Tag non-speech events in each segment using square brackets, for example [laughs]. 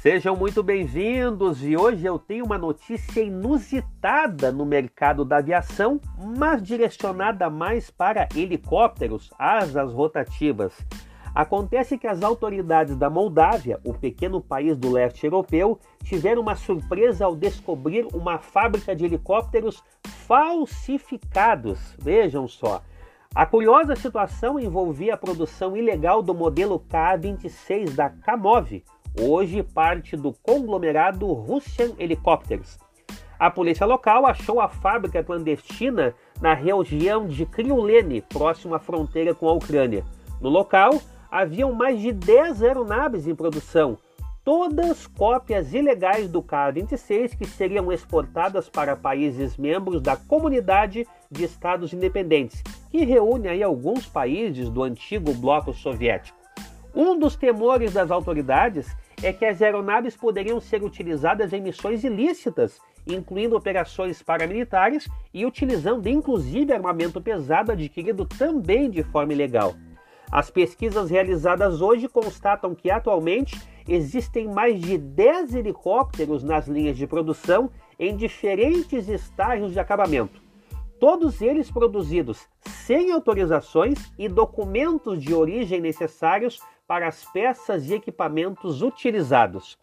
Sejam muito bem-vindos e hoje eu tenho uma notícia inusitada no mercado da aviação, mas direcionada mais para helicópteros, asas rotativas. Acontece que as autoridades da Moldávia, o pequeno país do leste europeu, tiveram uma surpresa ao descobrir uma fábrica de helicópteros falsificados. Vejam só. A curiosa situação envolvia a produção ilegal do modelo K-26 da Kamov, hoje parte do conglomerado Russian Helicopters. A polícia local achou a fábrica clandestina na região de Kryulene, próximo à fronteira com a Ucrânia. No local, haviam mais de 10 aeronaves em produção, todas cópias ilegais do K-26 que seriam exportadas para países membros da Comunidade de Estados Independentes, que reúne aí alguns países do antigo bloco soviético. Um dos temores das autoridades é que as aeronaves poderiam ser utilizadas em missões ilícitas, incluindo operações paramilitares e utilizando inclusive armamento pesado adquirido também de forma ilegal. As pesquisas realizadas hoje constatam que atualmente existem mais de 10 helicópteros nas linhas de produção em diferentes estágios de acabamento. Todos eles produzidos sem autorizações e documentos de origem necessários para as peças e equipamentos utilizados.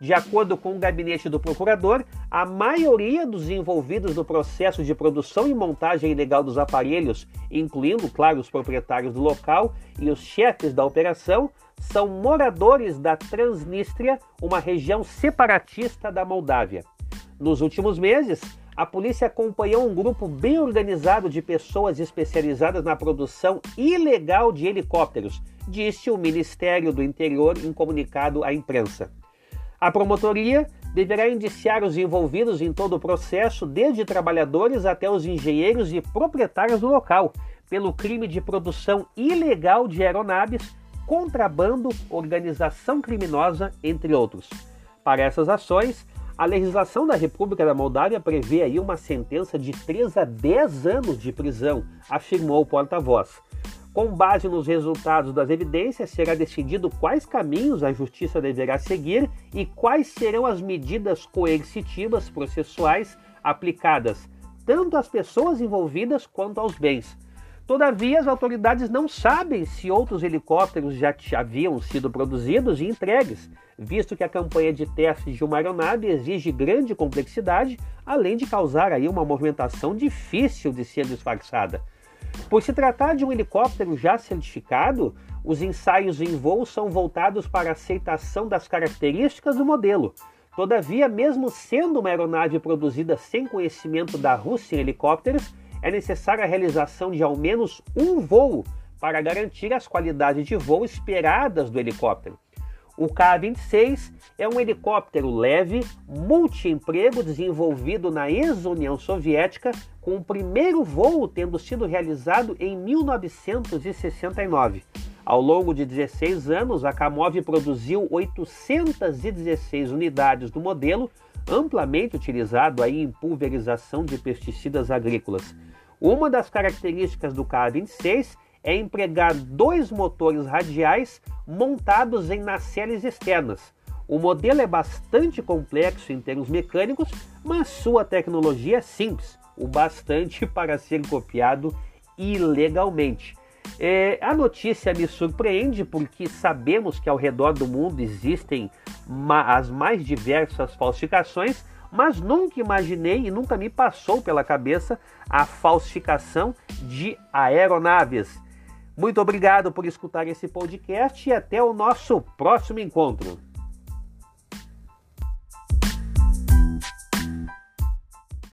De acordo com o gabinete do procurador, a maioria dos envolvidos no processo de produção e montagem ilegal dos aparelhos, incluindo, claro, os proprietários do local e os chefes da operação, são moradores da Transnistria, uma região separatista da Moldávia. Nos últimos meses, a polícia acompanhou um grupo bem organizado de pessoas especializadas na produção ilegal de helicópteros, disse o Ministério do Interior em comunicado à imprensa. A promotoria deverá indiciar os envolvidos em todo o processo, desde trabalhadores até os engenheiros e proprietários do local, pelo crime de produção ilegal de aeronaves, contrabando, organização criminosa, entre outros. Para essas ações, a legislação da República da Moldávia prevê aí uma sentença de 3 a 10 anos de prisão, afirmou o porta-voz. Com base nos resultados das evidências, será decidido quais caminhos a justiça deverá seguir e quais serão as medidas coercitivas processuais aplicadas tanto às pessoas envolvidas quanto aos bens. Todavia, as autoridades não sabem se outros helicópteros já haviam sido produzidos e entregues, visto que a campanha de testes de uma aeronave exige grande complexidade, além de causar aí uma movimentação difícil de ser disfarçada. Por se tratar de um helicóptero já certificado, os ensaios em voo são voltados para a aceitação das características do modelo. Todavia, mesmo sendo uma aeronave produzida sem conhecimento da Rússia Helicópteros, é necessária a realização de ao menos um voo para garantir as qualidades de voo esperadas do helicóptero. O K-26 é um helicóptero leve, multiemprego desenvolvido na ex-União Soviética, com o primeiro voo tendo sido realizado em 1969. Ao longo de 16 anos, a Kamov produziu 816 unidades do modelo, amplamente utilizado aí em pulverização de pesticidas agrícolas. Uma das características do K-26 é empregar dois motores radiais montados em nacelles externas. O modelo é bastante complexo em termos mecânicos, mas sua tecnologia é simples, o bastante [laughs] para ser copiado ilegalmente. É, a notícia me surpreende porque sabemos que ao redor do mundo existem as mais diversas falsificações, mas nunca imaginei e nunca me passou pela cabeça a falsificação de aeronaves. Muito obrigado por escutar esse podcast e até o nosso próximo encontro.